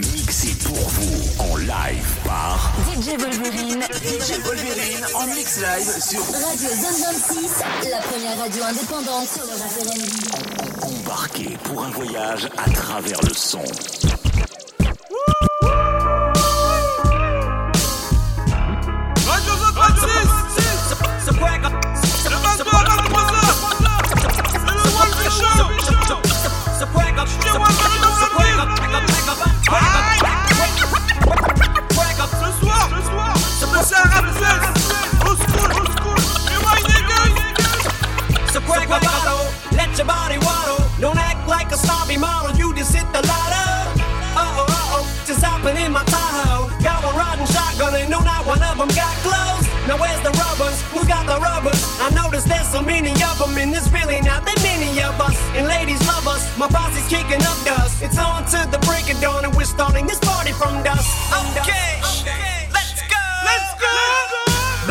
Mixé pour vous en live par DJ Wolverine. DJ Wolverine en mix live sur Radio Zone 26, la première radio indépendante sur le R&B. Embarqué pour un voyage à travers le son. So crack bottle, let your body waddle, don't act like a sobby model, you just hit the light up. Uh-oh. Just hopping in my tahoe. Got my rod and shotgun and know not one of them got clothes. Now where's the rubbers? Who got the rubbers? I notice there's so many of them and there's really not that many of us. And ladies love us, my posse's kicking up dust. It's on to the break of dawn and we're starting this party from dusk. Okay, let's go. Let's go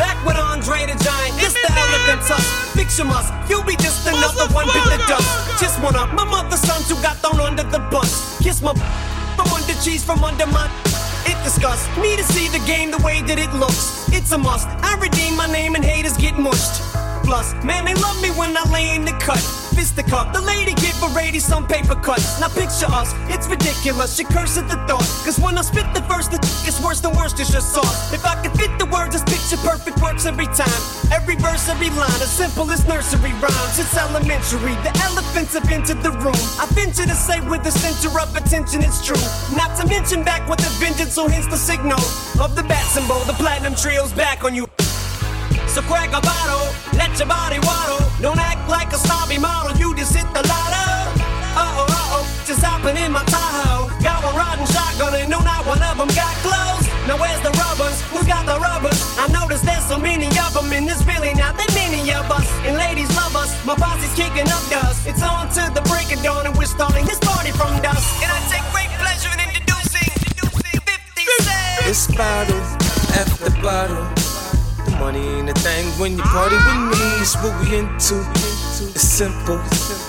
Back with Andre the Giant, it's the elegant tusk. Fiction must, you'll be just another one bit the dust. Just one of my mother's sons who got thrown under the bus. Kiss my from under cheese from under my. It disgusts me to see the game the way that it looks. It's a must. I redeem my name and haters get mushed. Plus, man, they love me when I lay in the cut. Fisticuff, the lady give a lady some paper cuts. Now picture us, it's ridiculous. She curse at the thought. Cause when I spit the verse, the it's worse than worst is just sauce. If I could fit the words, this picture perfect works every time. Every verse, every line, as simple as nursery rhymes. It's elementary. The elephants have entered the room. I venture to say with the center of attention, it's true. Not to mention back with a vengeance, so hence the signal of the bat symbol. The platinum trio's back on you. So crack a bottle, let your body waddle. Don't act like a snobby model, you just hit the lotto. Uh oh, uh oh, just hopping in my Tahoe. Got one riding shotgun and no, not one of them got clothes. Now where's the rubbers? Who got the rubbers? I noticed there's so many of them and there's really not that many of us. And ladies love us, my posse's kicking up dust. It's on to the break of dawn and we're starting this party from dusk. And I take great pleasure in introducing, introducing 50 Cent. It's bottle after bottle. Money ain't a thing when you party with me. It's what we into. It's simple.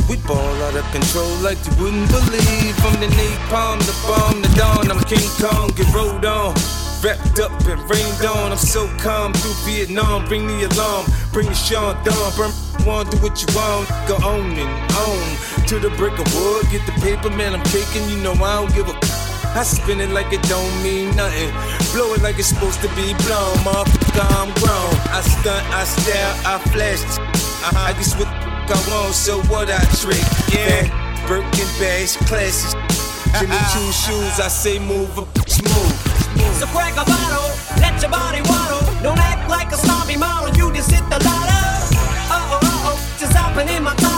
We ball out of control like you wouldn't believe. From the napalm, the bomb, the dawn. I'm King Kong, get rolled on. Wrapped up and rained on. I'm so calm through Vietnam. Bring the alarm, bring the Sean Dawn. Burn one, do what you want. Go on and on. To the brick of wood, get the paper, man. I'm taking. You know I don't give a. I spin it like it don't mean nothing. Blow it like it's supposed to be blown. Motherfucker, I'm grown. I stunt, I stare, I flash. Uh-huh. I guess what I want, so what I trick. Yeah, Birkin bags, classy. Jimmy Choo shoes, I say move, a bitch move. So crack a bottle, let your body waddle. Don't act like a snobby model, you just hit the lotto. Uh oh, uh oh, just hopping in my Tahoe.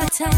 I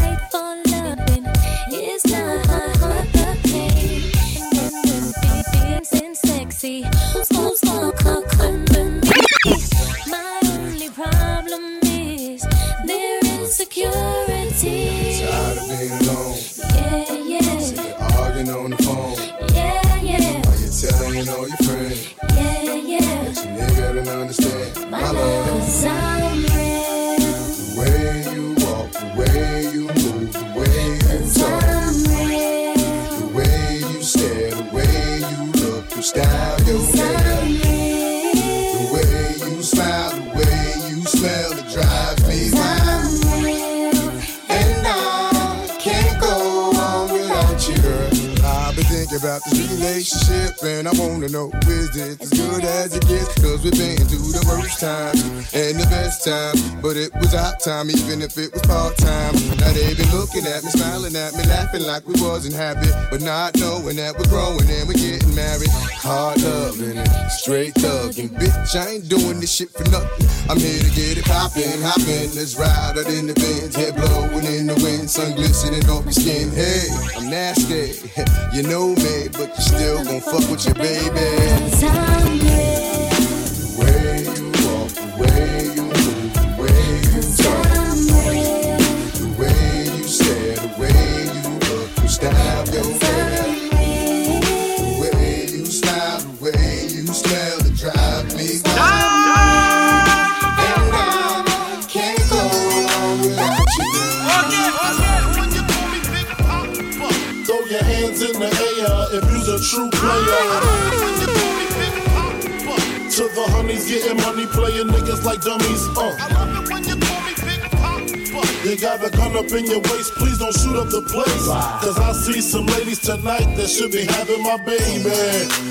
wanna know is this as good as it gets? Cause we've been through the worst times and the best times, but it was our time, even if it was part time. Now they been looking at me, smiling at me, laughing like we wasn't happy, but not knowing that we're growing and we're getting married. hard loving and straight thugging. Bitch, I ain't doing this shit for nothing. I'm here to get it poppin', hoppin'. Let's ride out in the vents, head blowin' in the wind, sun glistening off your skin. Hey, I'm nasty, you know me, but you still gon' fuck with your baby. Getting money, playing niggas like dummies. Uh. I love it when you call me Big Papa. You got a gun up in your waist, please don't shoot up the place. Cause I see some ladies tonight that should be having my baby.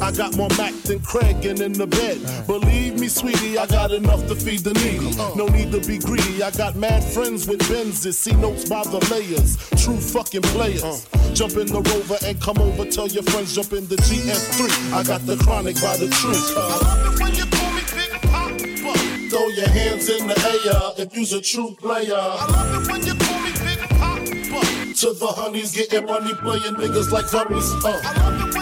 I got more Mack than Craig and in the bed. Believe me, sweetie, I got enough to feed the needy. No need to be greedy. I got mad friends with Benzes. See notes by the layers. True fucking players. Jump in the rover and come over. Tell your friends jump in the GS3. I got the chronic by the tree. I love it when you call me Big Papa. Throw your hands in the air if you's a true player. I love it when you call me Big Papa. To the honeys getting money, playing niggas like dummies. Uh. I love it when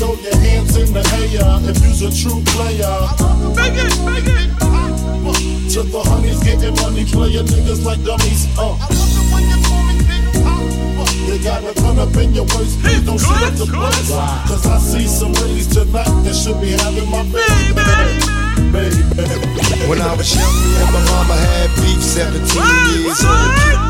Throw your hands in the air if you's a true player. Make it, make it. Papa. To the honeys getting money, playing niggas like dummies. Uh. I love it when you call me You got a gun up in your waist, please don't shoot up the place. Cause I see some ladies tonight that should be having my baby. Baby, When I was young, me and my mama had beef. 17 years old, kicked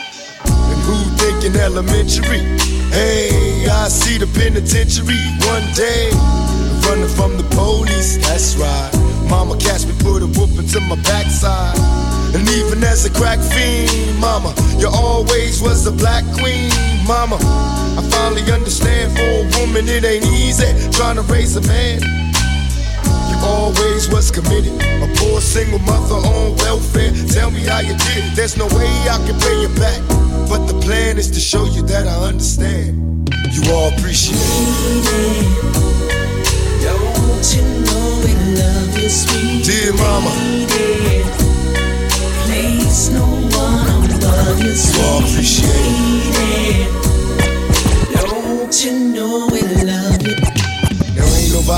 Thinking elementary? Hey, I see the penitentiary one day. Running from the police, that's right. Mama catch me, put a whooping to my backside. And even as a crack fiend, mama, you always was the black queen, mama. I finally understand for a woman it ain't easy trying to raise a man. Always was committed. A poor single mother on welfare. Tell me how you did it. There's no way I can pay you back. But the plan is to show you that I understand. You all appreciate it. Don't you know we love you, sweet Dear mama? Place no one above you, you all appreciate it. Don't you know we love you?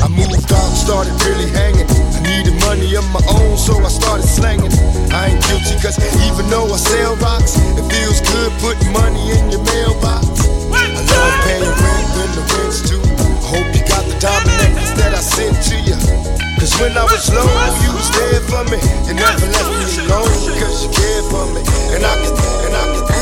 I moved out, started really hanging. I needed money of my own, so I started slanging. I ain't guilty, cause even though I sell rocks, it feels good putting money in your mailbox. I love paying rent when the rent's due. I hope you got the diamond necklace that I sent to you. Cause when I was low, you was there for me. You never left me alone, cause you cared for me. And I can, and I can,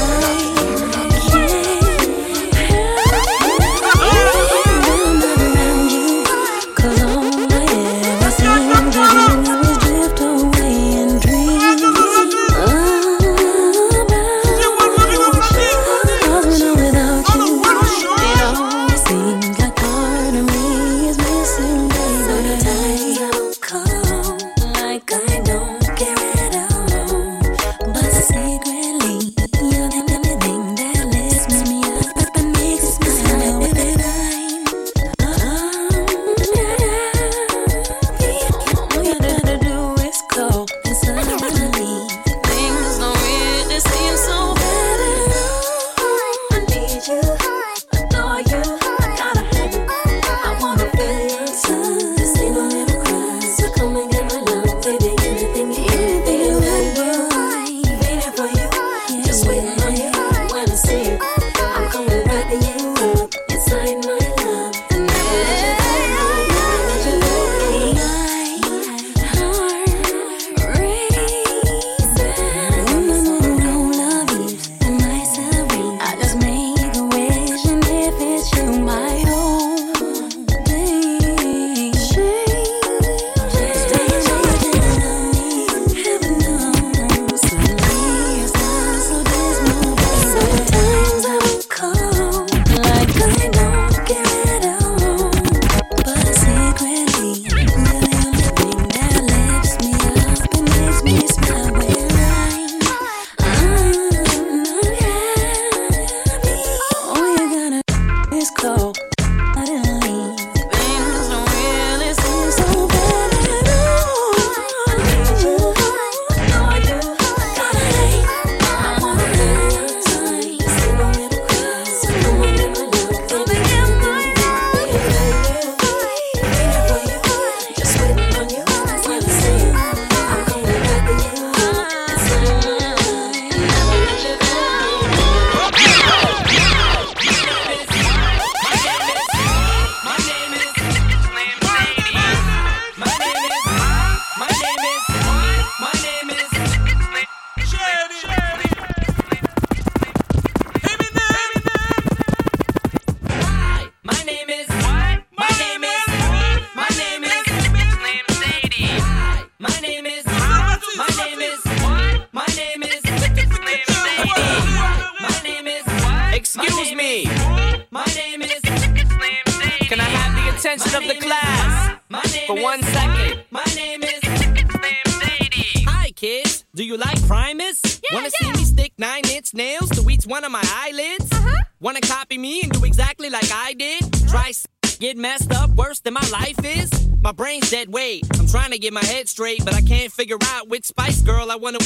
My brain's dead weight. I'm trying to get my head straight, but I can't figure out which Spice Girl I wanna.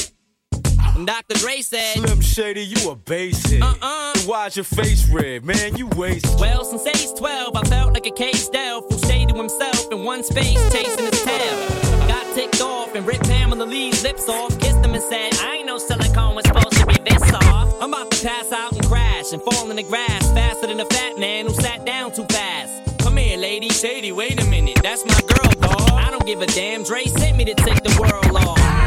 And Dr. Dre said, Slim Shady, you a basehead. Uh-uh. Why's your face red, man? You wasted. Well, since age 12, I felt like a caged elf who stayed to himself in one space, chasing his tail. Got ticked off and ripped Pamela Lee's lips off, kissed him and said, I ain't no silicone was supposed to be this soft. I'm about to pass out and crash and fall in the grass faster than a fat man who sat down too fast. Here, lady. Shady, wait a minute. That's my girl, dawg. I don't give a damn. Dre sent me to take the world off.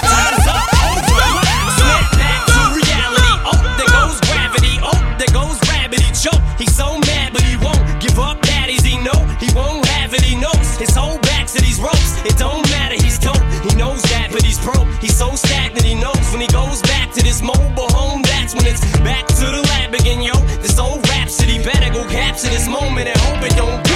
again, yo. This old rhapsody better go capture this moment and hope it don't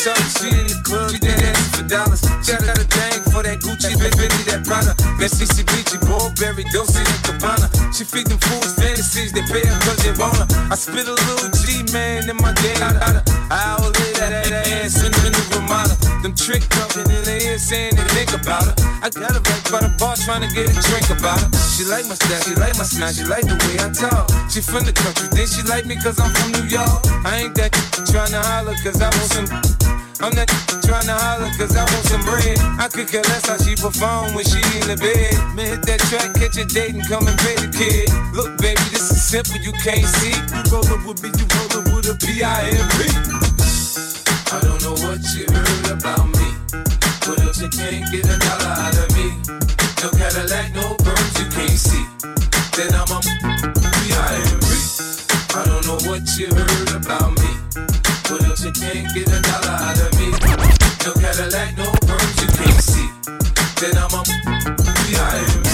Shorty, she in the club, she that for dollars. She got a thing for that Gucci, that Fendi, that Prada. That BCBG, Burberry, Dolce and Gabbana. She feed them fools fantasies, they pay her cause they want her. I spit a little G, man, in my game. I hour later, that, ass in the Ramada. Them trick talking saying they think about her. I got her right by the bar trying to get a drink about her. She like my style, she like my smile, she like the way I talk. She from the country, then she like me cause I'm from New York. I ain't that trying to holler cause I want some. I'm not trying to holler cause I want some bread. I could care less how she perform when she in the bed. Man, hit that track, catch a date and come and pay the kid. Look, baby, this is simple, you can't see. You rollin' with me, you rollin' with a P-I-M-P. I don't know what you heard about me, but if you can't get a dollar out of me, no Cadillac, no perms you can't see, then I'm a B.I.M.B. I don't know what you heard about me, but if you can't get a dollar out of me, no Cadillac, no perms you can't see, then I'm a B.I.M.B.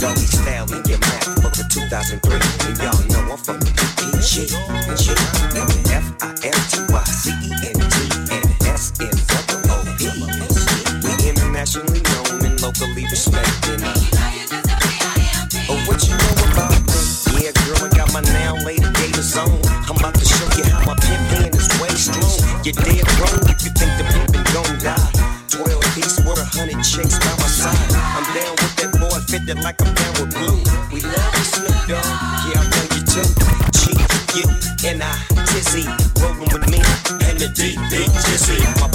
Doggy style, me get mad for the 2003. And y'all know I'm from the PG locally respected. Oh, what you know about me? Yeah, girl, I got my now lady gators on. I'm about to show you how my pimp hand is way strong. You're dead wrong if you think the pimpin' gon' die. 12 piece with a hundred chicks by my side. I'm down with that boy, fitted like I'm down with blue. We love you, Snoop Dogg. Yeah, I know you too. G, you, and I, Tizzy, rolling with me and the deep, big Jizzy. My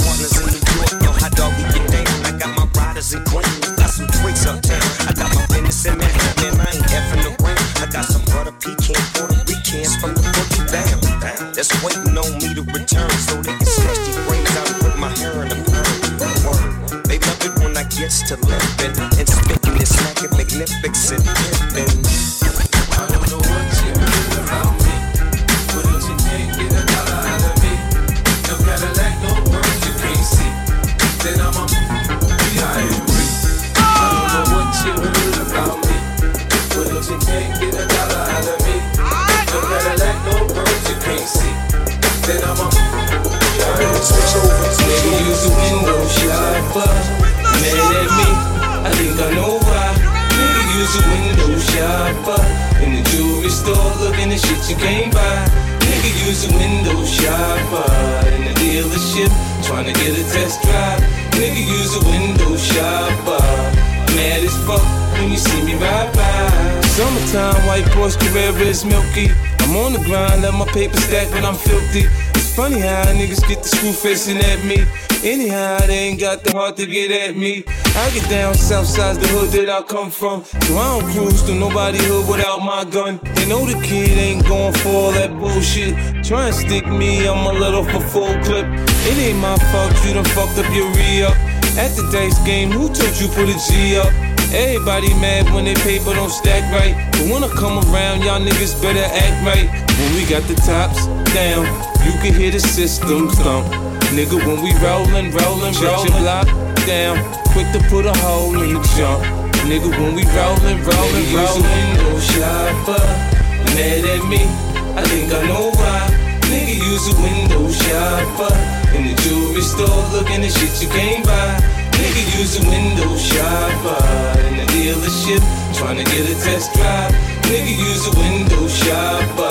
It's funny how niggas get the screw facing at me. Anyhow, they ain't got the heart to get at me. I get down south side the hood that I come from. So I don't cruise to nobody hood without my gun. They know the kid ain't going for all that bullshit. Try and stick me, I'm a little for full clip. It ain't my fault you done fucked up your re-up. At the dice game, who told you put a G up? Everybody mad when they paper don't stack right. But when I come around, y'all niggas better act right. When we got the tops down, you can hear the system thump. Nigga, when we rollin', rollin', rollin', your block down, quick to put a hole in the jump. Nigga, when we rollin', rollin', rollin', window shopper. Mad at me, I think I know why. Nigga, use a window shopper. In the jewelry store, looking at shit you can't buy. Nigga, use a window shopper. In the dealership, trying to get a test drive. Nigga, use a window shopper.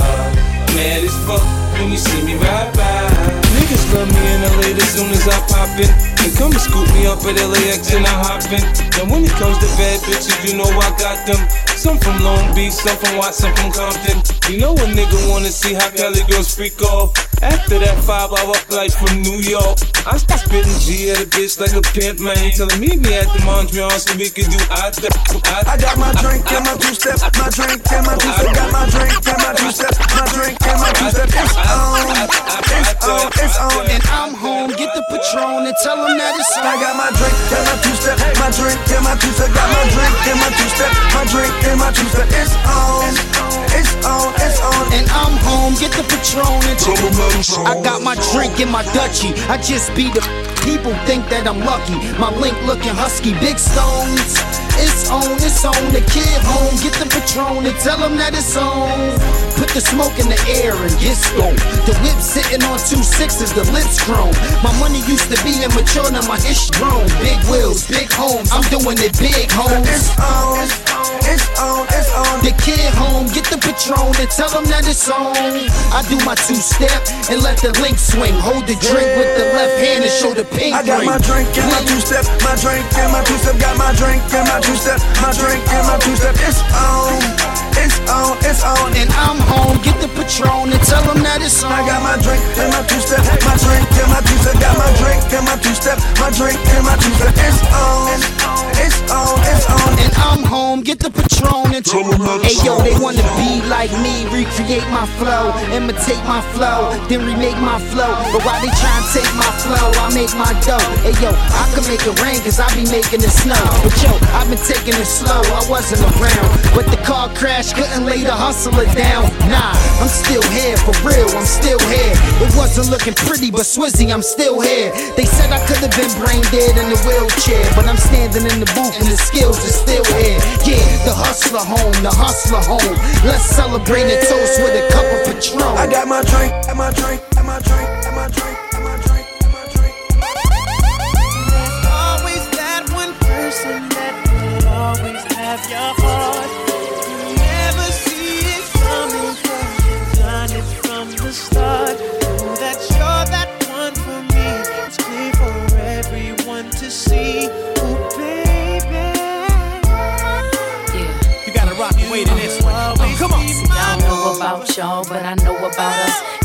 Mad as fuck when you see me ride by. Niggas love me in LA as soon as I pop in. They come and scoop me up at LAX and I hop in. Now when it comes to bad bitches, you know I got them. Some from Long Beach, some from Watson, from Compton. You know a nigga wanna see how Cali girls freak off. After that five hour flight from New York, I start spitting G at a bitch like a pimp, man. Telling me me at the Montreal so we can do I, I got my drink and my two step, my drink and my two step, got my drink and my two step, my drink and my two step. It's on, it's on, it's on, and I'm home. Get the Patron and tell them that it's. I got my drink and my two step, my drink and my two step, got my drink and my two step, my drink and my two step. It's on, it's on, it's on, and I'm home. Get the Patron and on. I got my drink and my Dutchie. I just be the people think that I'm lucky. My link looking husky, big stones. It's on, it's on. The kid home, get the Patron and tell them that it's on. Put the smoke in the air and get stoned. The whip sitting on two sixes, the lips grown. My money used to be immature, now my ish grown. Big wheels, big homes. I'm doing it big, homes. It's on, it's on, it's on. The kid home, get the Patron and tell them that it's on. I do my two step and let the link swing. Hold the drink with the left hand and show the pink I got ring. my drink and my two step, my drink and my two step, got my drink and my two step, my drink and my two step. It's on, it's on, it's on, and I'm home. Get the Patron and tell them that it's on. I got my drink and my two step, my drink and my two step, got my drink and my two step, my drink and my two step. It's on, it's on, it's on, and I'm home. Get the Patron and tell them that Hey yo, they wanna be like me, recreate my flow, imitate my flow, then remake my flow. But why they try and take my flow, I make my dough. Hey yo, I can make it rain cause I be making it snow. But yo, I've been taking it slow, I wasn't around. But the car crash couldn't lay the hustler down. Nah, I'm still here, for real, I'm still here. It wasn't looking pretty, but Swizzy, I'm still here. They said I could have been brain dead in the wheelchair, but I'm standing in the booth and the skills are still here. Yeah, the hustler home, the hustler home. Let's celebrate and toast with a cup of Patron. I got my drink, got my drink, my my drink, always have your heart. You never see it coming 'cause you've done it from the start. Know that you're that one for me. It's clear for everyone to see. Ooh, baby. You gotta rock and wait in this one. Oh, come on. I don't know about y'all, but I know about us.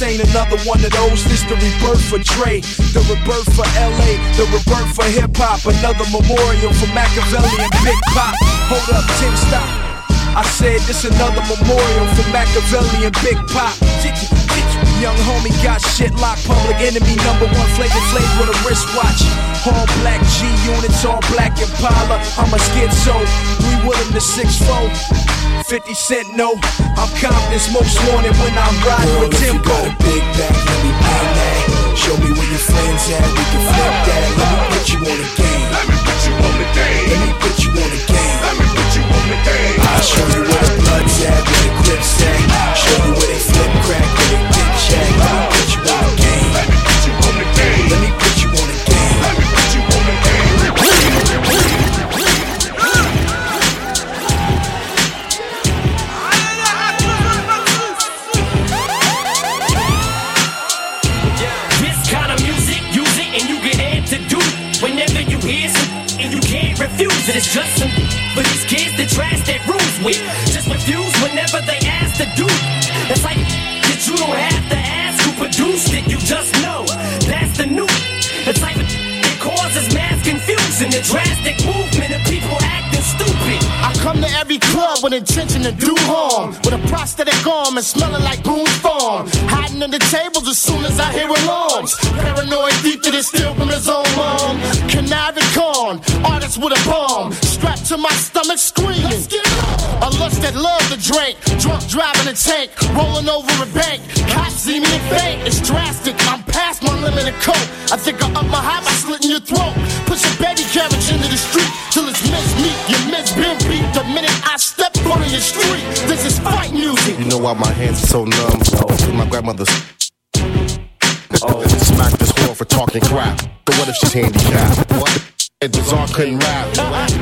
This ain't another one of those. This the rebirth for Dre, the rebirth for LA, the rebirth for hip hop. Another memorial for Machiavelli and Big Pop. Hold up, Tim, stop. I said this another memorial for Machiavelli and Big Pop. Young homie got shit locked. Public enemy number one. Flavor Flav with a wristwatch. All black G units, all black Impala. I'm a schizo. Three Willem the six four. 50 Cent no. I'm Compton's most wanted when I'm riding Girl, with if you Timbo. got a big back, let me bang that. Show me where your friends at, we can flip that. Let me put you on the game. Let me put you on the game. Let me put you on the game. Let me put you on the game. I'll show you where the blood's at, where the grips at. Show you where they flip crack, where they dip check. Let me put you refuse it, it's just some for these kids that trash their rules with. Just refuse whenever they ask to do. It's like that you don't have to ask who produced it, you just know. That's the new. It's like it causes mass confusion, the drastic movement of people acting stupid. I come to every club with intention to do harm. With a prosthetic arm and smelling like Boone's Farm. Hiding under tables as soon as I hear alarms. Paranoid thief that is steal from his own mom. Conniving con, artist with a bomb. Strapped to my stomach screaming. A lust that love to drink. Drunk driving a tank. Rolling over a bank. Cops see me and faint. It's drastic. I'm past my limit of coke. I think I up my high by slitting your throat. Push a baby carriage into the street till it's mincemeat. You miss been beat the minute I step on your street. This is fight music. You know why my hands are so numb? Cause my grandmother's. Oh, smack this whore for talking crap. But what if she's handicapped? What? If Bizarre couldn't rap.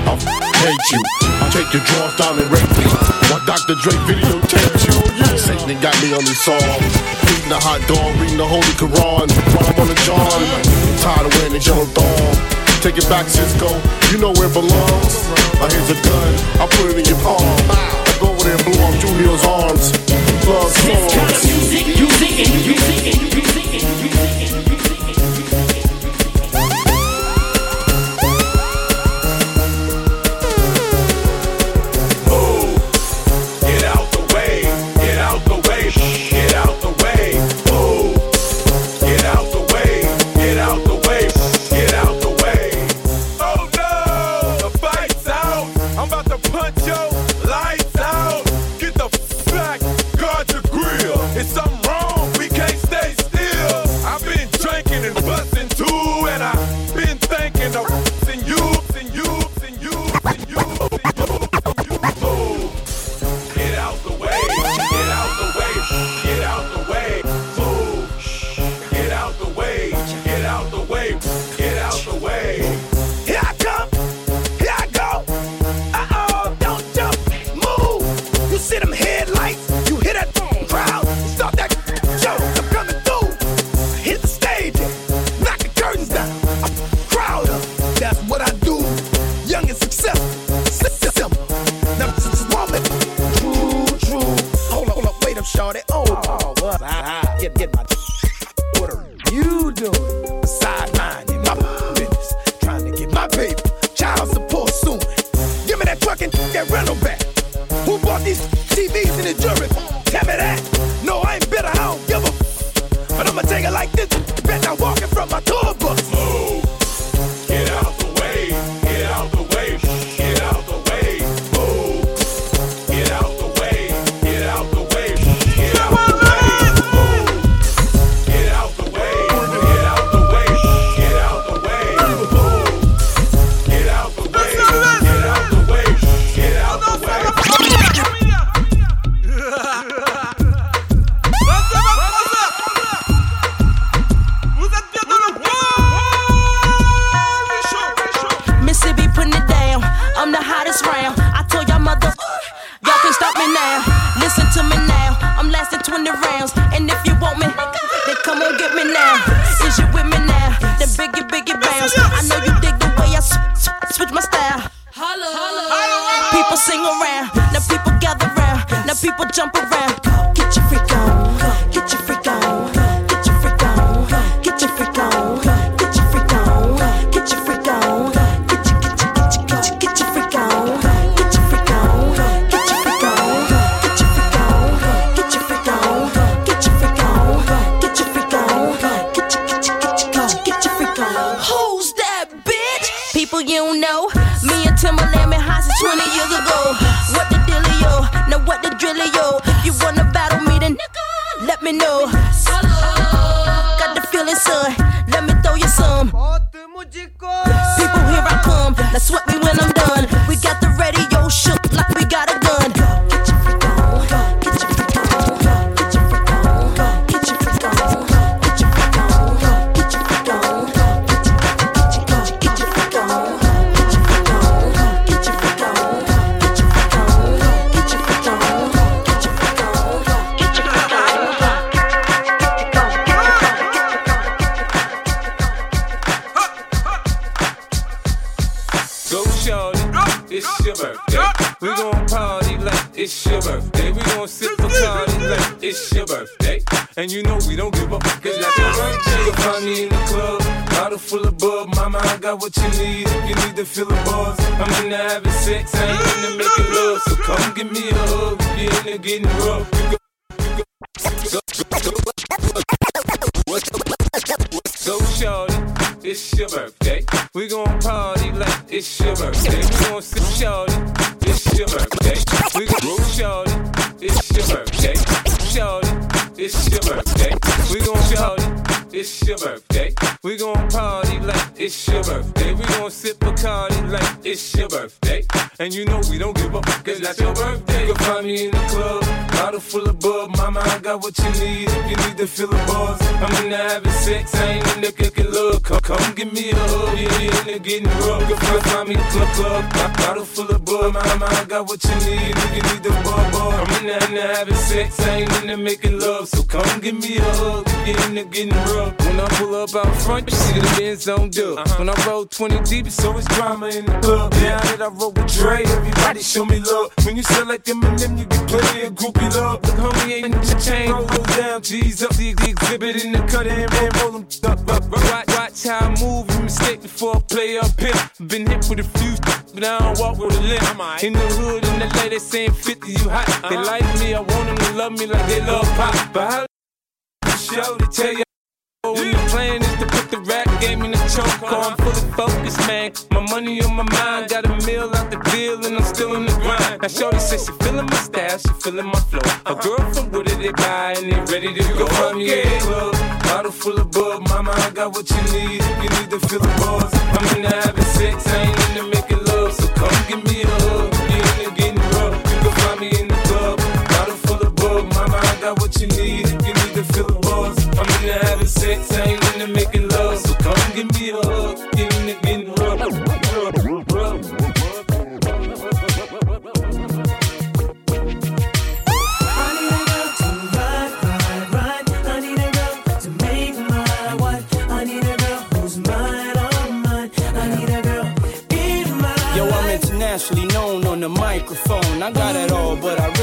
I'll hate you. I'll take your drawers down and rape you. While Dr. Dre videotaped you. Satan got me on this song. Eating a hot dog, reading the Holy Quran. While I'm on the John. Tired of wearing the yellow thong. Take it back, Sisqo. You know where it belongs. Now here's a gun. I'll put it in your palm. I go over there and blow off Julio's arms. Love This kind of songs. music, it and it and it and it and you bottle full of bub. Mama, I got what you need if you need to feel the buzz. I'm into having sex, I ain't into kicking love. Come, come give me a hug, yeah, yeah, into getting rough. You can find me in club, club, bo- bottle full of bub. Mama, I got what you need if you need the bub, bub. I'm into, into having sex, I ain't into making love. So come give me a hug, yeah, into getting rough. When I pull up out front, you see the Benz on dub. Uh-huh. When I roll 20 deep, it's always drama in the club. Now that I roll with Dre, everybody show me love. When you sell like Eminem, you get plenty of groupie love. Look, homie, ain't the chain. Roll down, G's up. The, the exhibit in the cut and man, roll them up, up. Watch, watch how I move. You mistake before I play up here. Been hit with a few, but now I don't walk with a limp. In the hood, in the LA, they saying 50, you hot. They uh-huh. like me, I want them to love me like they love pop. But how show to tell you. When the plan is to put the rap game in the choke, I'm fully focused, man. My money on my mind, got a meal out the deal, and I'm still in the grind. Now, Shorty says she feeling my style, she feeling my flow. A girl from Wooded, they buy, and they ready to go. In the club, bottle full of bub. Mama, I got what you need you need to feel the buzz. I'm into having sex, I ain't into making love, so come give me a hug. You into getting rough, you can find me in the club, bottle full of bub. Mama, I got what you need into having sex, I ain't into making love, so come give me a hug. You into getting rough. Yo, I'm internationally known on the microphone. I got it all, but I really need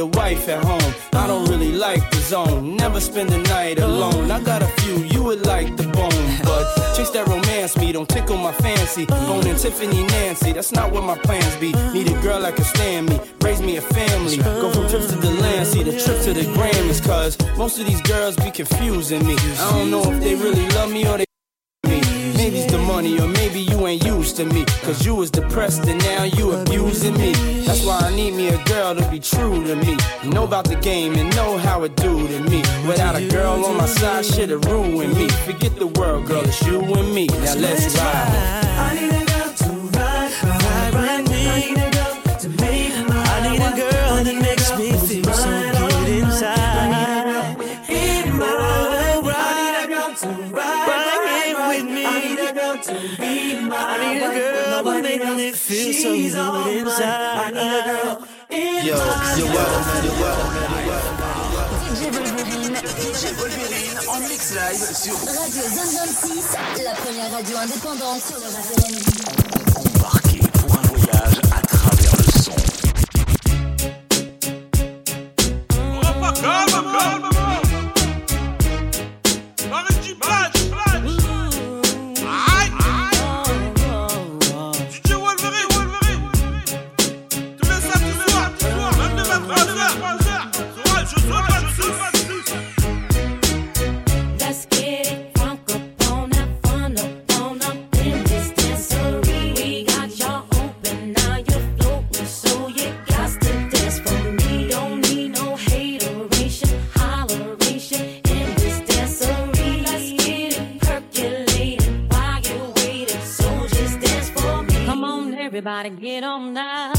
a wife at home. I don't really like the zone, never spend the night alone. I got a few, you would like the bone, but chase that romance me, don't tickle my fancy. Bone Tiffany Nancy, that's not what my plans be. Need a girl that can stand me, raise me a family. Go from trips to the land, see the trip to the Grammys, cause most of these girls be confusing me. I don't know if they really love me or they Maybe the money, or maybe you ain't used to me. Cause you was depressed and now you abusing me. That's why I need me a girl to be true to me. Know about the game and know how it do to me. Without a girl on my side, shit'll ruin me. Forget the world, girl, it's you and me. Now let's ride, that makes me feel so good inside. I need a girl in Yo, my you're welcome, man, you're welcome, man, you're welcome. DJ Wolverine, DJ Wolverine en mix Westside sur Radio Zone 26, la première radio indépendante sur le rap Embarqué pour un voyage à travers le son. Let's everybody, get on now.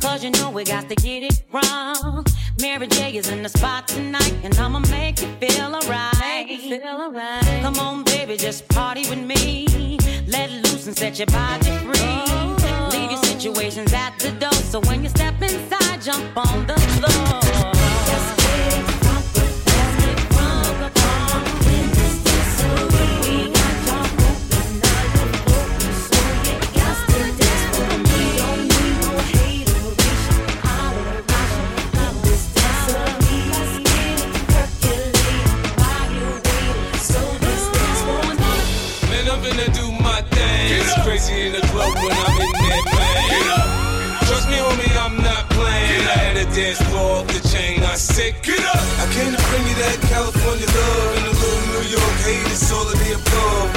Cause you know we got to get it wrong. Mary J is in the spot tonight, and I'ma make you feel alright. Feel alright. Come on, baby, just party with me. Let loose and set your body free. Oh. Leave your situations at the door, so when you step inside, jump on the floor. Said, get up. I came to bring you that California love and a little New York hate. It's all of the above.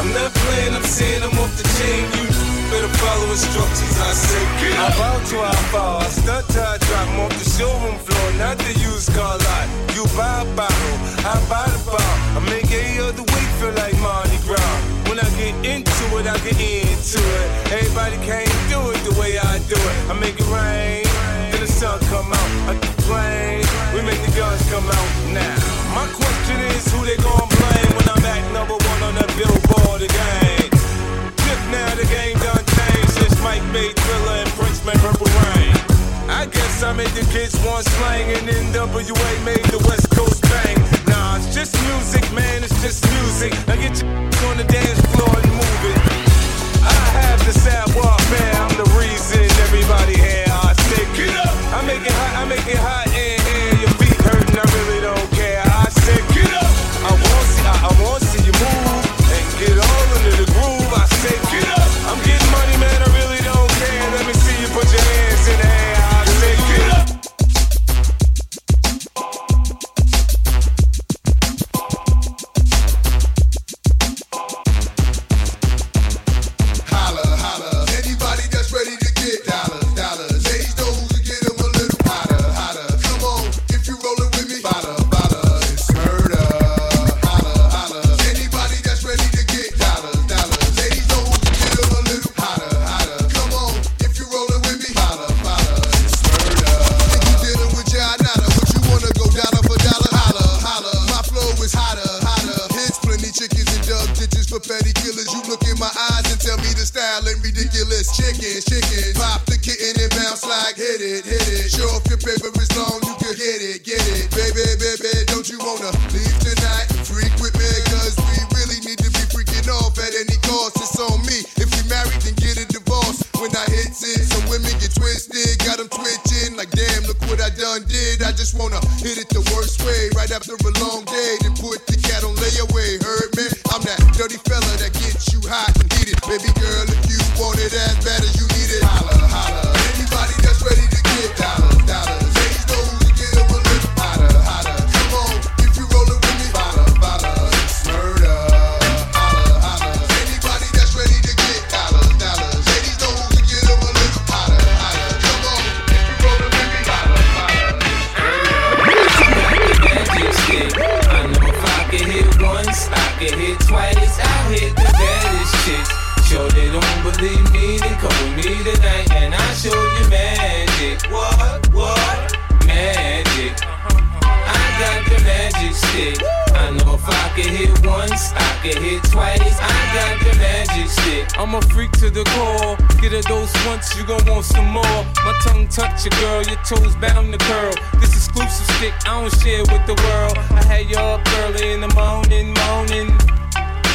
I'm not playing, I'm saying I'm off the chain. You better follow instructions. I said, get up. I bow to I fall. I stunt till I drop 'em off the showroom floor, not the used car lot. You buy a bottle, I buy the bar. I make any other week feel like Mardi Gras. When I get into it, I get into it. Everybody can't do it the way I do it. I make it rain, then the sun come out. I rain, we make the guns come out now. My question is who they gon' blame when I'm at number one on the billboard again? Just now the game done changed since Mike made Thriller and Prince made Purple Rain. I guess I made the kids one slang and NWA made the West Coast bang. Nah, it's just music, man, it's just music. Now get your on the dance floor and move it. I have the savoir faire, I'm the reason everybody here.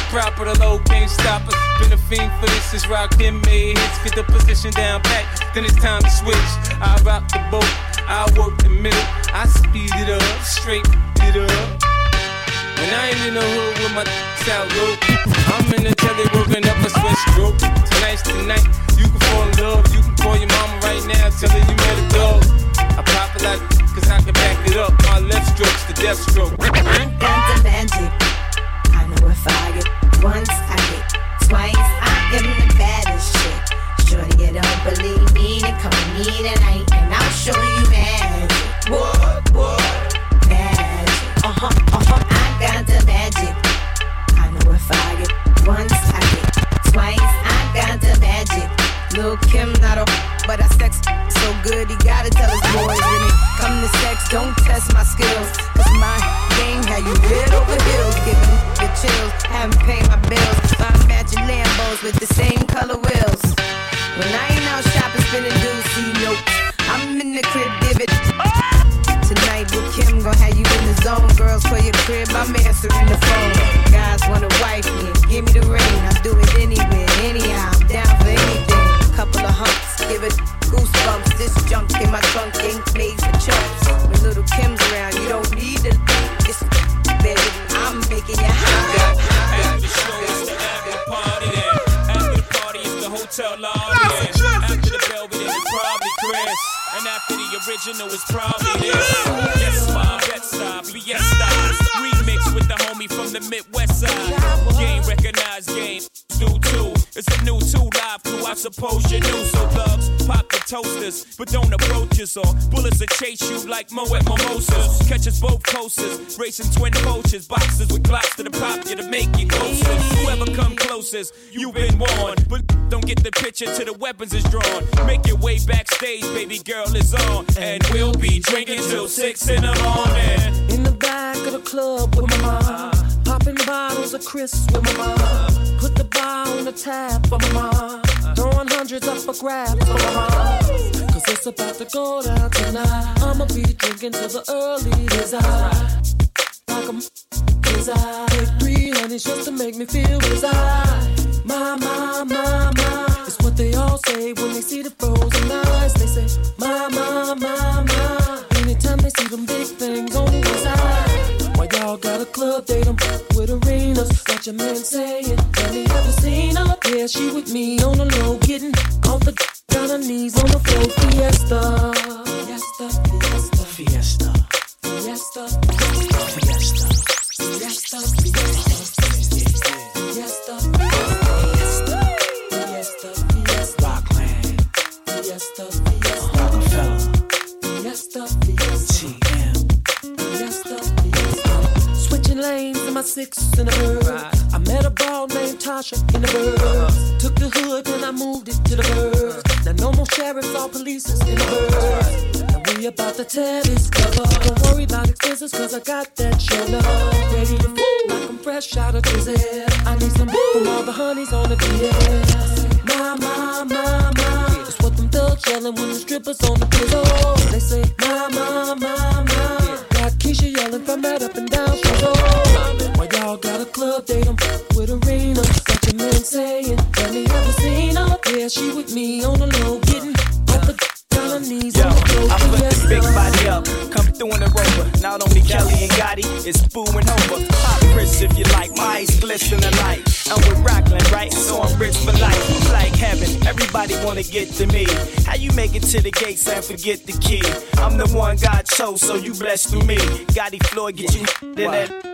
Proper the low, can't stop us. Been a fiend for this since Rakim made hits. Get the position down pat, then it's time to switch. I rock the boat, I work the middle. I speed it up, straight it up. When I ain't in the hood with my out low, I'm in the telly working up a sweat stroke. Tonight's the night, you can fall in love. You can call your mama right now, tell her you met a dog. I pop it like, cause I can back it up. My left stroke's the death stroke. I know if I get once, I get twice. I am the baddest chick. Shorty, you don't believe me, then come with me tonight, and I'll show you magic. What, what? Magic. Uh huh, uh huh. I got the magic. I know if I get once, I get twice. I got the magic. Lil Kim, not a but I sex so good, he gotta tell his boys when it come to sex, don't test my skills. Cause my game had you red over hills, giving the chills, haven't paid my bills. I'm matching Lambos with the same color wheels. When I ain't out shopping, spending dues, see. I'm in the crib, give. Tonight with Kim, gon' have you in the zone. Girls for your crib, I'm answering the phone. Guys wanna wife me, give me the ring. I'll do it anywhere, anyhow. Humps, give it goosebumps. This junk in my trunk ain't made for chumps. When Lil Kim's around, you don't need to. It's baby, I'm making you high. After the show, it's the after party then. After the party, it's the hotel lobby then. After the velvet, it's probably Chris. And after the original, it's probably this. Yes, my Bed-Stuy, Fiesta. Remix with the homie from the Midwest side. Game recognized, game new too. It's a new two live crew, I suppose you knew. So thugs, pop the toasters, but don't approach us or bullets will chase you like Mo at Mimosas. Catch us both coasters, racing twin poachers, boxes with glocks to the pop you to make you closer. Whoever come closest, you've been warned. But don't get the picture till the weapons is drawn. Make your way backstage, baby girl is on. And we'll be drinking till six in the morning. Back of the club with my mom. Popping bottles of Chris with my mom. Put the bar on the tab for my mom. Throwing hundreds up for grabs for my mom. Cause it's about to go down tonight. I'ma be drinking till the early desire. Like I'm desire. Take three honeys just to make me feel desire. My, my, my, my. It's what they all say when they see the frozen eyes. They say, my, my, my, my. Anytime they see them big things on the side. Y'all got a club date? I'm with arenas. Got your man saying, Have you ever seen her? Yeah, she with me on the low, getting off the down her knees on the floor. Fiesta, fiesta, fiesta, fiesta, fiesta, fiesta, fiesta, fiesta, my six in the bird. I met a ball named Tasha in the bird. Uh-huh. Took the hood and I moved it to the bird. Uh-huh. Now no more sheriffs or police in the bird. Now we about to tear this cover. Don't worry about expenses cause I got that sugar. Ready to fool like I'm fresh out of prison. I need some from all the honeys on the DM. My, my, my, my. That's what them thugs yelling when the strippers on the pillow. They say, my, my, my, my. Got Keisha yelling from that up and down Got your man saying, Have me ever seen her? Yeah, she with me on the low, getting off the down her knees Yo, on the floor. I put this big body up, come through in the rover. Not only Kelly and Gotti, it's Boo and Hova. Pop Chris if you like, my eyes glisten like. I'm with Rockland, right? So I'm rich for life. I'm like heaven, everybody wanna get to me. How you make it to the gates and forget the key? I'm the one God chose, so you blessed through me. Gotti Floyd, get you in that.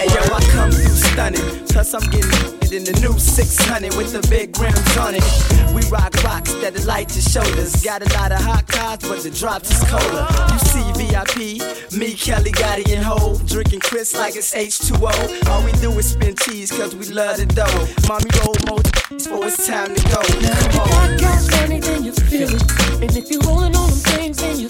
Hey yo, I come through stunning. Plus I'm getting it in the new 600 with the big rims on it. We rock rocks that light your shoulders. Got a lot of hot cars, but the drops is colder. You see VIP, me, Kelly, Gotti, and Ho. Drinking Chris like it's H2O. All we do is spin cheese cause we love the dough. Mommy roll more before it's time to go. On. I got then you feel it. And if you're rolling on them things, then you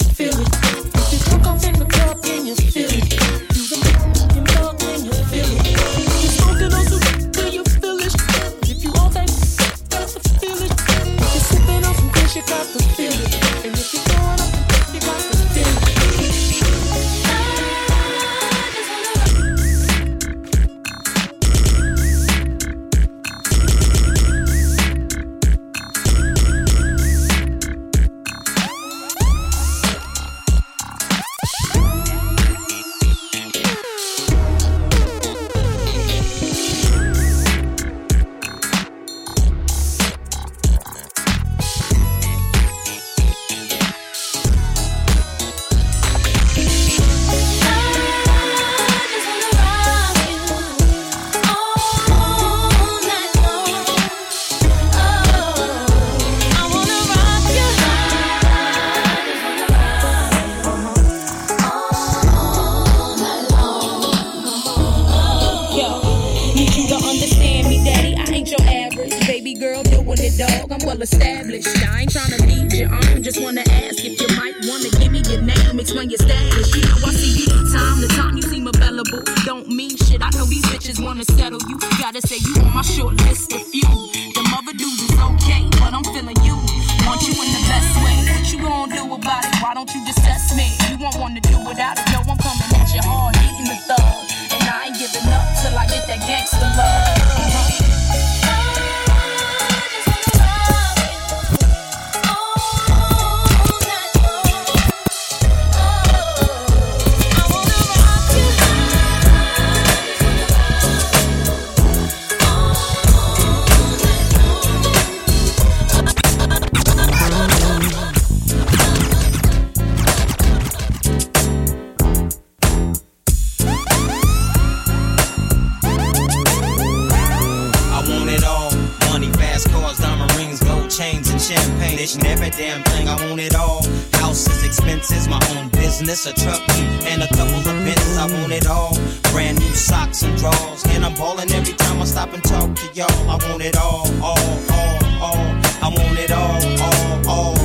baby girl doing it, dog. I'm well established. I ain't trying to beat your arm, just wanna ask if you might wanna give me your name, explain your status. You know I see you time to time, you seem available. Don't mean shit. I know these bitches wanna settle you. Gotta say you on my short list of few. The mother dudes is okay, but I'm feeling you. Want you in the best way. What you gonna do about it? Why don't you just test me? You won't wanna do without it. Yo, I'm coming at you hard, eating the thug, and I ain't giving up till I get that gangster love. Uh-huh. Damn thing. I want it all. Houses, expenses, my own business, a truck, and a couple of Benzes. I want it all. Brand new socks and drawers. And I'm balling every time I stop and talk to y'all. I want it all, all, all, all. I want it all, all. all.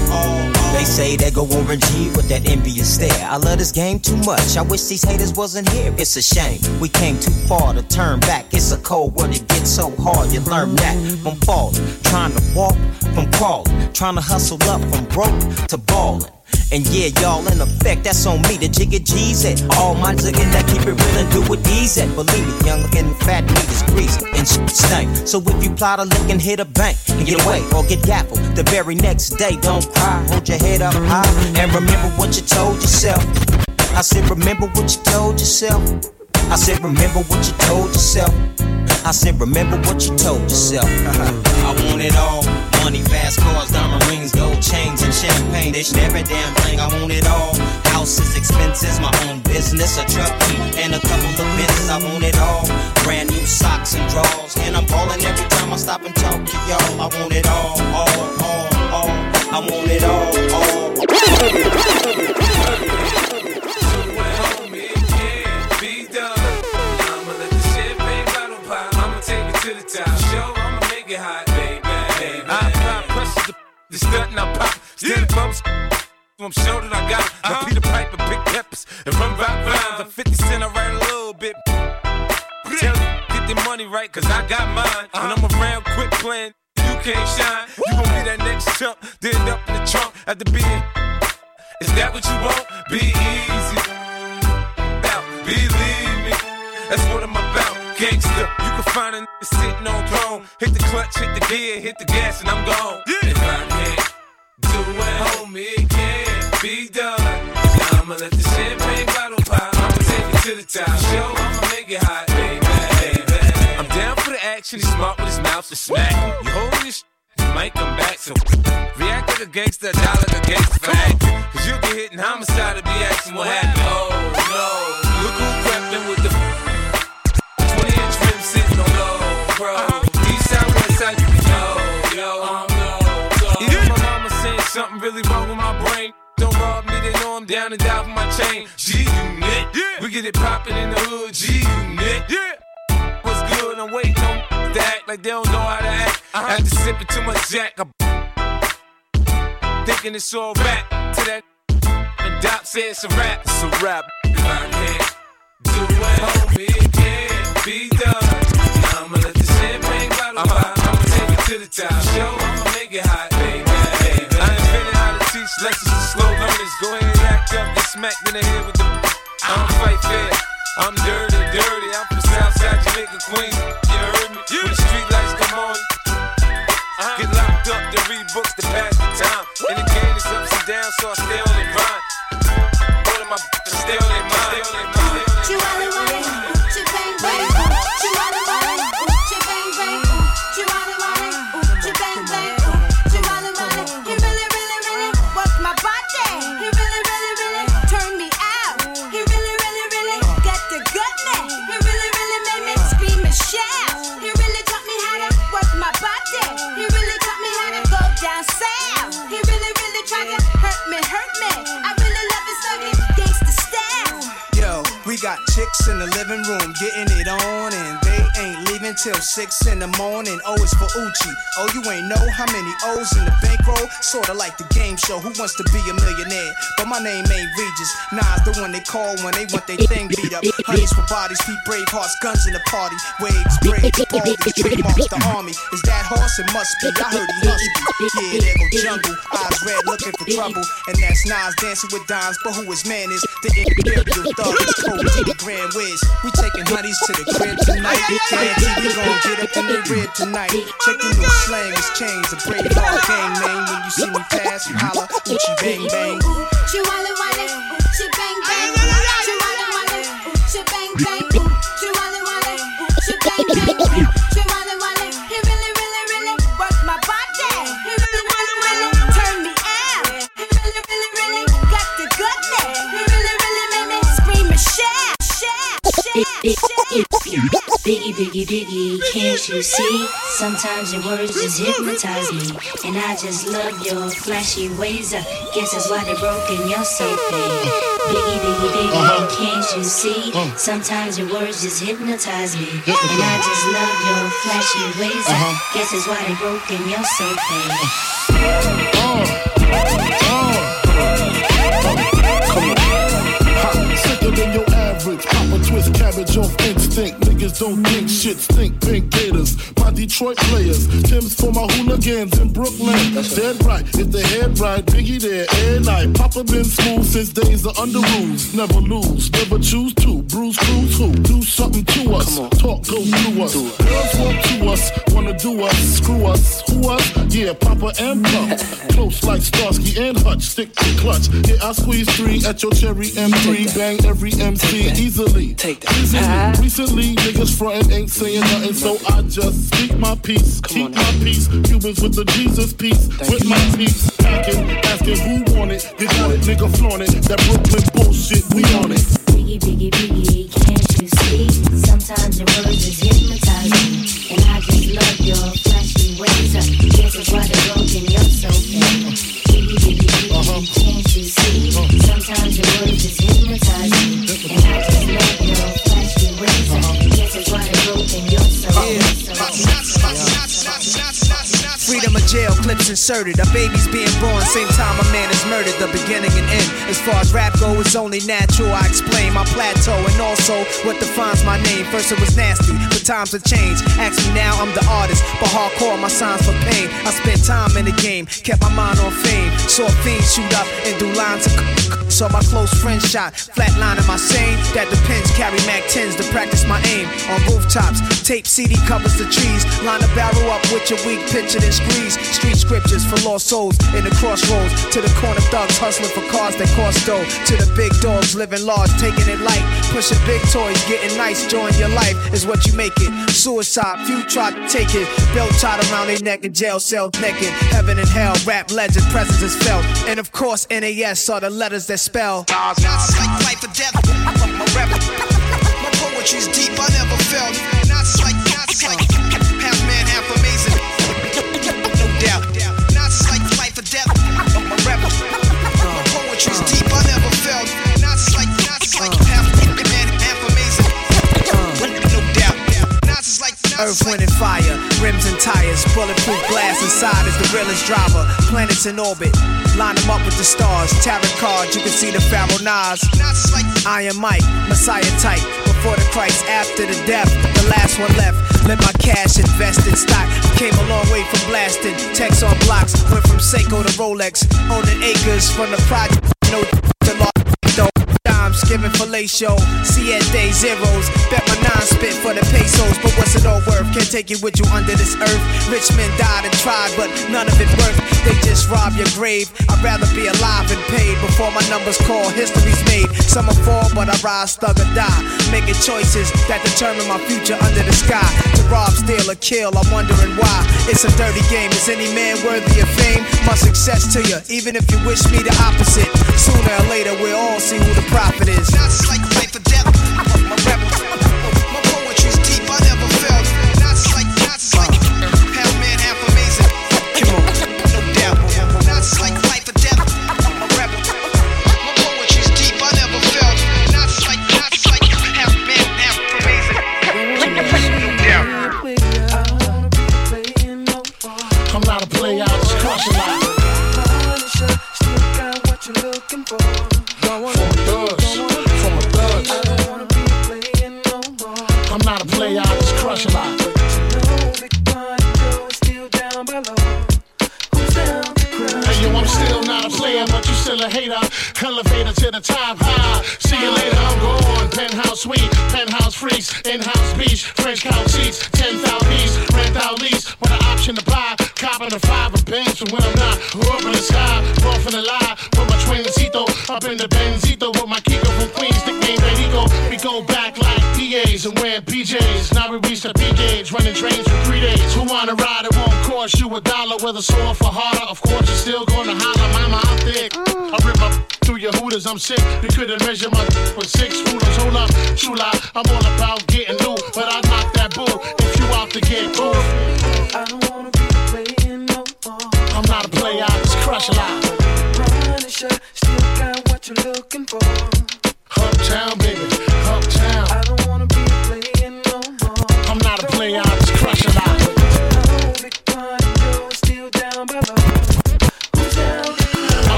They say they go over G with that envious stare. I love this game too much. I wish these haters wasn't here. It's a shame. We came too far to turn back. It's a cold world. It gets so hard. You learn that from falling. Trying to walk from crawling. Trying to hustle up from broke to balling. And yeah, y'all in effect, that's on me. The jigga G's at all my jiggin' that keep it real and do it easy. Believe me, young looking fat meat is greasy and shit stank. So if you plot a lick and hit a bank and get away or get gaffled the very next day, don't cry. Hold your head up high and remember what you told yourself. I said, remember what you told yourself. I said, remember what you told yourself. I said, remember what you told yourself. I want it all. Money, fast cars, diamond rings, gold chains, and champagne. Dish every damn thing. I want it all. Houses, expenses, my own business, a truck and a couple of Benzes. I want it all. Brand new socks and drawers. And I'm balling every time I stop and talk to y'all. I want it all, all, all, all. I want it Be the stunt and I pop. Steady bumps. I'm sure that I got it. Now Peter Piper, big peppers, and run rock rhymes. I'm 50 cent, I write a little bit. Tell get the money right, cause I got mine. When uh-huh. I'm around, quit playing, you can't shine. You gon' be that next chump, then up in the trunk after being. Is that what you want? Be easy. Now, believe me, that's what I'm about. Gangster, you can find a nigga sitting on throne. Hit the clutch, hit the gear, hit the gas, and I'm gone. Can't do it, homie, it can't be done. Now I'ma let the champagne bottle pop. I'ma take it to the top. Show I'ma make it hot, baby. baby. I'm down for the action. He's smart with his mouth to smack. You holding this you might come back. So react like a gangster, die like a gangster for. Cause you'll get hit in homicide to be asking what happened. Oh no, look who crept in with the 20 inch rim sitting on low, bro. Something really wrong with my brain. Don't rob me, they know I'm down and die for my chain. G unit, yeah. we get it poppin' in the hood. G unit, yeah. What's good? I'm waiting on to act like they don't know how to act. After sipping too much Jack, I thinking it's all rap. To that, and Doc said it's a rap. It's a rap. I up and smack in the head with the. I don't fight fair. I'm dirty. Till six in the morning. Oh, o is for Oochie. Oh, you ain't know how many O's in the bankroll? Sorta like the game show. Who wants to be a millionaire? But my name ain't Regis. Nas the one they call when they want their thing beat up. Honeys for bodies, feet Bravehearts, guns in the party. Waves, braids, baldies, trademarks the army. Is that horse? It must be. I heard he be. Yeah, there go jungle. Eyes red, looking for trouble. And that's Nas dancing with dimes. But who his man is? The imperial thug. It's the grand whiz. We taking honeys to the crib tonight. Get up in the rib tonight. Check the new slang, it's changed. A brave hard gang name. When you see me pass, you holla. Oochie bang bang. She wale wale, she he really really really work my body. He really really really turn me out. He really really really got the goodness. He really really make me scream and shout, shout, Biggie, biggie, biggie, can't you see? Sometimes your words just hypnotize me. And I just love your flashy ways. I guess that's why they broke in your so big. Biggie, biggie, biggie, uh-huh. can't you see? Uh. Sometimes your words just hypnotize me. And I just love your flashy ways. I uh-huh. guess that's why they broke uh. uh. in your so big. Sicker than your average. Papa twist cabbage off instinct. Niggas don't think shit stink. Pink Gators, my Detroit players. Tim's for my hooligans in Brooklyn. Dead right, if the head right, Biggie there, air night. Papa been smooth since days of Underoos. Never lose, never choose to. Bruise, cruise, who? Do something to us. Talk, go through us. Girls want to us, wanna do us, screw us. Who us? Yeah, Papa and Pump. Close like Starsky and Hutch. Stick to clutch. Yeah, I squeeze three at your cherry M3. Bang every MC easily. Take that. Easily. Recently, niggas frontin' ain't saying nothing, so I just speak my peace. Keep my peace. Cubans with the Jesus piece. With my peace. Packing, asking who want it. You got it, nigga, flaunt it. That Brooklyn bullshit, we on it. Biggie, biggie, biggie, can't you see? Sometimes your words just hypnotize me. And I just love your flashy ways. Uh, I guess that's why they broke in your so big. Biggie, biggie, biggie, uh-huh. can't you see? Uh-huh. Sometimes your words just hypnotize Freedom of jail, clips inserted. A baby's being born, same time a man is murdered. The beginning and end. As far as rap go, it's only natural. I explain my plateau and also what defines my name. First it was nasty, but times have changed. Ask me now, I'm the artist, but hardcore my signs for pain. I spent time in the game, kept my mind on fame. Saw fiends shoot up and do lines of. Saw my close friend shot, flatline in my sane. That depends, carry Mac 10s to practice my aim. On rooftops, tape CD covers the trees. Line a barrel up with your weak picture, Street scriptures for lost souls in the crossroads. To the corner thugs hustling for cars that cost dough. To the big dogs living large, taking it light. Pushing big toys, getting nice, join your life is what you make it. Suicide, few try to take it. Belt tied around their neck in jail cell naked. Heaven and hell, rap legend, presence is felt. And of course, NAS are the letters that spell. Not like life or death. My rap, my poetry's deep. I never felt. Not like, not like Earth, wind, and fire, rims and tires, bulletproof glass inside is the realest driver. Planets in orbit, line them up with the stars. Tarot cards, you can see the Pharaoh Nas. Iron Mike, Messiah type. Before the Christ, after the death, the last one left. Let my cash invest in stock. Came a long way from blasting. Text on blocks, went from Seiko to Rolex. Owning acres from the project. No, Dimes giving fellatio, at zeros. Bet my nine spit for the pesos, but what's it all worth? Can't take it with you under this earth. Rich men died and tried, but none of it worked. They just rob your grave. I'd rather be alive and paid before my numbers call. History's made. Some will fall, but I rise, thug or die. Making choices that determine my future under the sky. To rob, steal, or kill, I'm wondering why. It's a dirty game. Is any man worthy of fame? My success to you, even if you wish me the opposite. Sooner or later, we'll all see who the prophet is. Not like life or death. We couldn't measure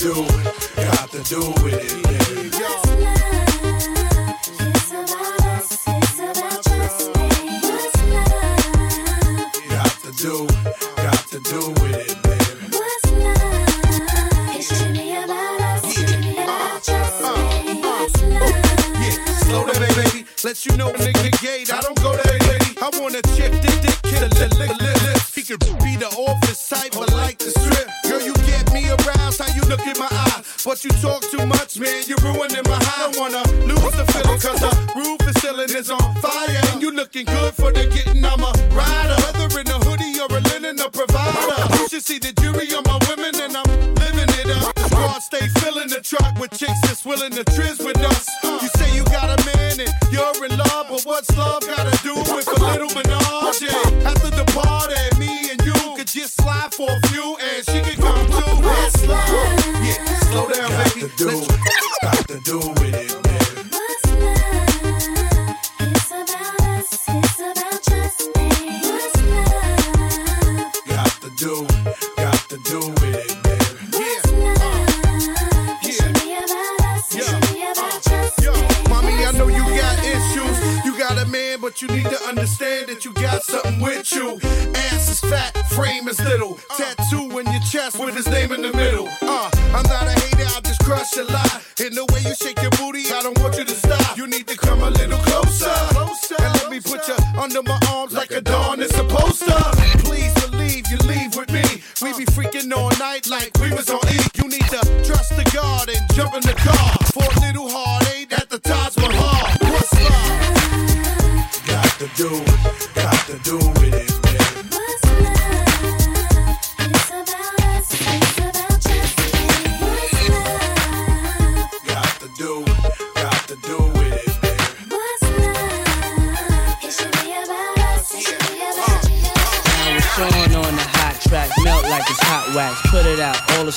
do it. You have to do with it. Yeah. You talk too much, man, you're ruining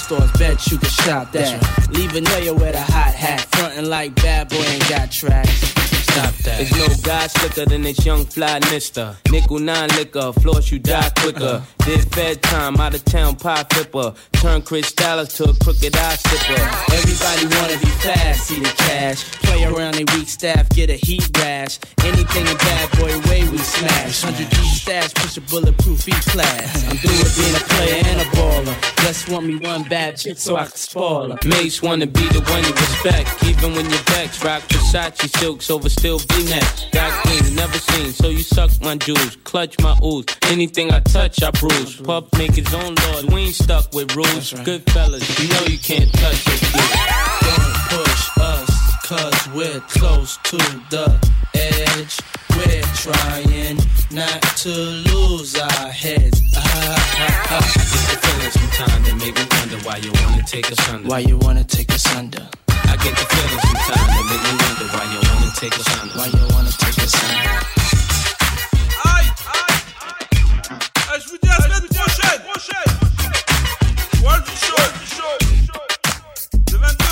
stores, bet you can shop that. Right. Leave a nail with a hot hat, frontin' like bad boy ain't got tracks stop that. There's no guy slicker than this young fly mister. Nickel nine liquor, floss you die quicker. This bedtime, out of town pie flipper. Turn Chris Dallas to a crooked eye slipper. Everybody wanna be fast, see the cash. Play around they weak staff, get a heat rash. Anything a bad boy way, we smash. 100 G stash, push a bulletproof each class. I'm through with being a player and a baller. Just want me one bad chick so I can spoil her. Mase wanna be the one you respect. Even when your backs rock Versace silks over still be next. Got green, never seen, so you suck my jewels, Clutch my ooze. Anything I touch, I bruise. Puff make his own laws. We ain't stuck with rules. Right. Good fellas, you know you can't touch us. Don't push us, cause we're close to the edge. We're trying not to lose our heads. Ah, ah, ah. I get the feeling sometimes that make me wonder why you wanna take us under. Why you wanna take us under? I get the feeling sometimes that make me wonder why you wanna take a shine. Why you wanna take a shine? Aïe, aïe. Je vous World à 23h.